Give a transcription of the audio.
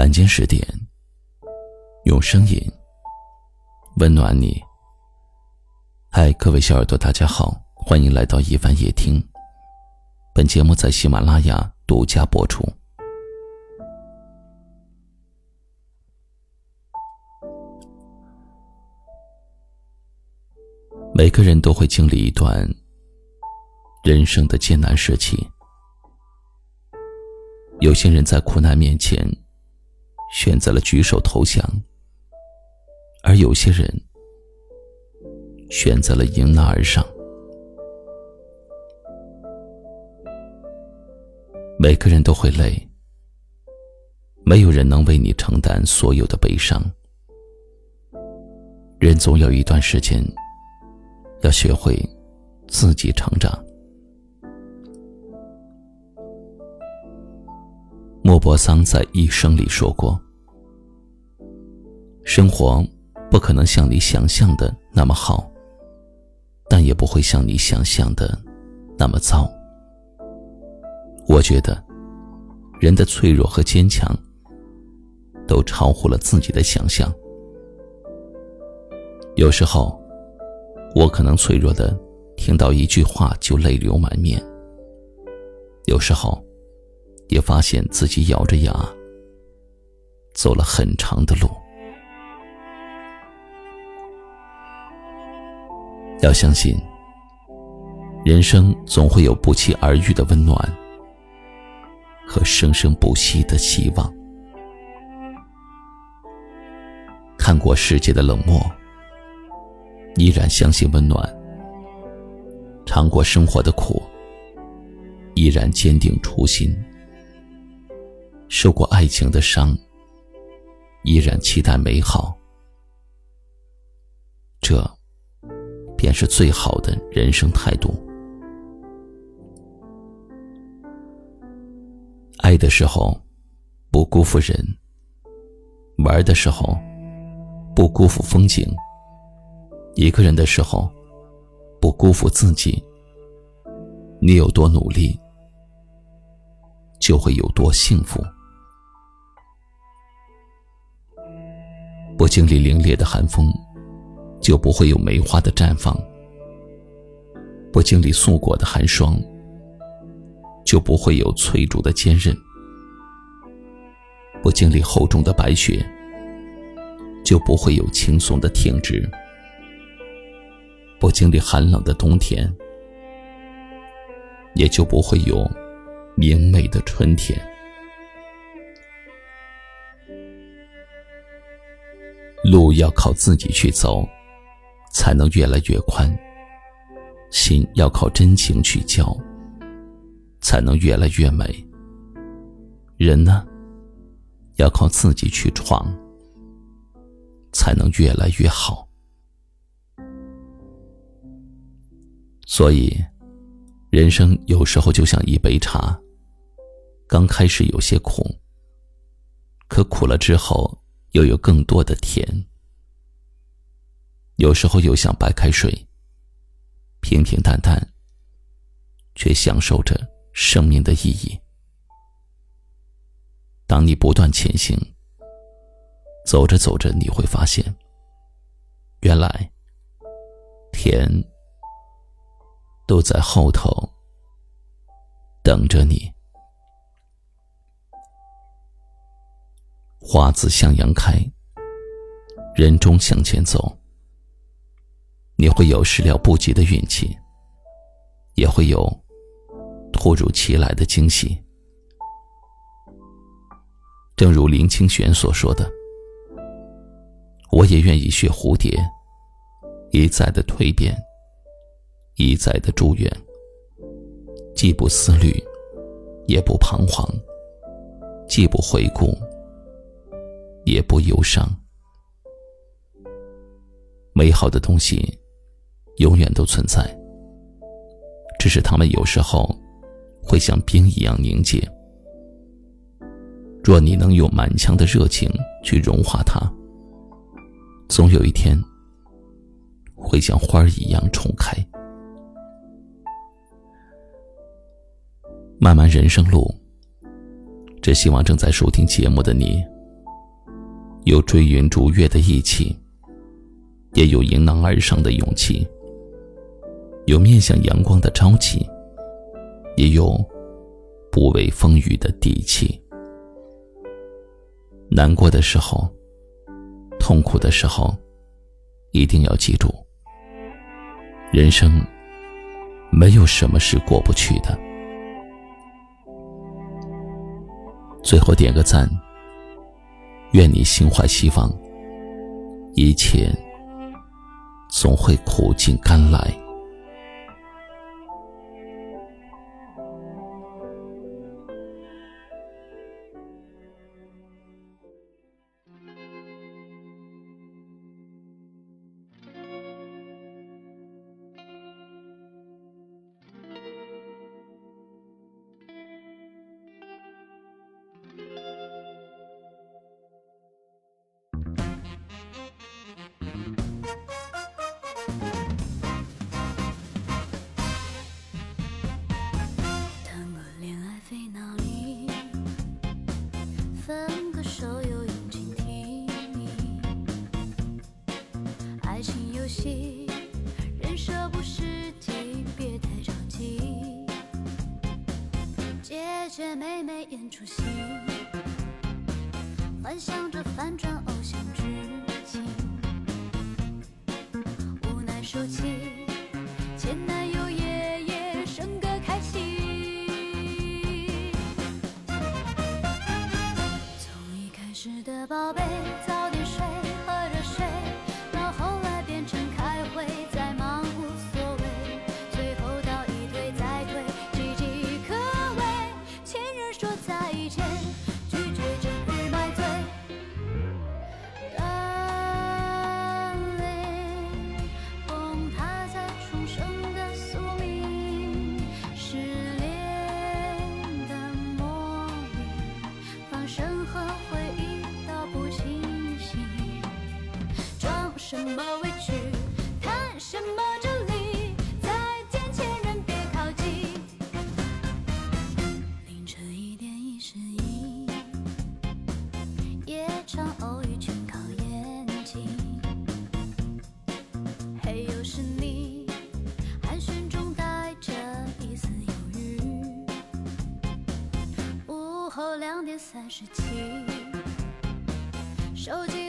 晚间十点，用声音温暖你。嗨，各位小耳朵，大家好，欢迎来到一凡夜听。本节目在喜马拉雅独家播出。每个人都会经历一段人生的艰难时期。有些人在苦难面前选择了举手投降，而有些人选择了迎难而上。每个人都会累，没有人能为你承担所有的悲伤。人总有一段时间要学会自己成长。莫泊桑在《一生》里说过：“生活不可能像你想象的那么好，但也不会像你想象的那么糟。”我觉得，人的脆弱和坚强都超乎了自己的想象。有时候，我可能脆弱的听到一句话就泪流满面；有时候，也发现自己咬着牙走了很长的路。要相信，人生总会有不期而遇的温暖和生生不息的希望。看过世界的冷漠，依然相信温暖；尝过生活的苦，依然坚定初心。受过爱情的伤，依然期待美好。这，便是最好的人生态度。爱的时候，不辜负人；玩的时候，不辜负风景；一个人的时候，不辜负自己。你有多努力，就会有多幸福。不经历凛冽的寒风，就不会有梅花的绽放；不经历素裹的寒霜，就不会有翠竹的坚韧；不经历厚重的白雪，就不会有轻松的挺直；不经历寒冷的冬天，也就不会有明媚的春天。路要靠自己去走，才能越来越宽；心要靠真情去交，才能越来越美。人呢，要靠自己去闯，才能越来越好。所以，人生有时候就像一杯茶，刚开始有些苦，可苦了之后。又有更多的甜，有时候又像白开水，平平淡淡，却享受着生命的意义。当你不断前行，走着走着，你会发现，原来甜都在后头等着你。花自向阳开，人终向前走。你会有始料不及的运气，也会有突如其来的惊喜。正如林清玄所说的：“我也愿意学蝴蝶，一再的蜕变，一再的祝愿，既不思虑，也不彷徨，既不回顾。”也不忧伤。美好的东西，永远都存在，只是它们有时候会像冰一样凝结。若你能用满腔的热情去融化它，总有一天会像花儿一样重开。漫漫人生路，只希望正在收听节目的你。有追云逐月的义气，也有迎难而上的勇气；有面向阳光的朝气，也有不畏风雨的底气。难过的时候，痛苦的时候，一定要记住：人生没有什么是过不去的。最后点个赞。愿你心怀希望，一切总会苦尽甘来。却妹妹演出戏，幻想着反转偶像剧情。无奈说起前男友，夜夜笙歌开心。从一开始的宝贝早。什么委屈，谈什么真理？再见，前人别靠近。凌晨一点一十一，夜场偶遇全靠演技。嘿，又是你，寒暄中带着一丝犹豫。午后两点三十七，手机。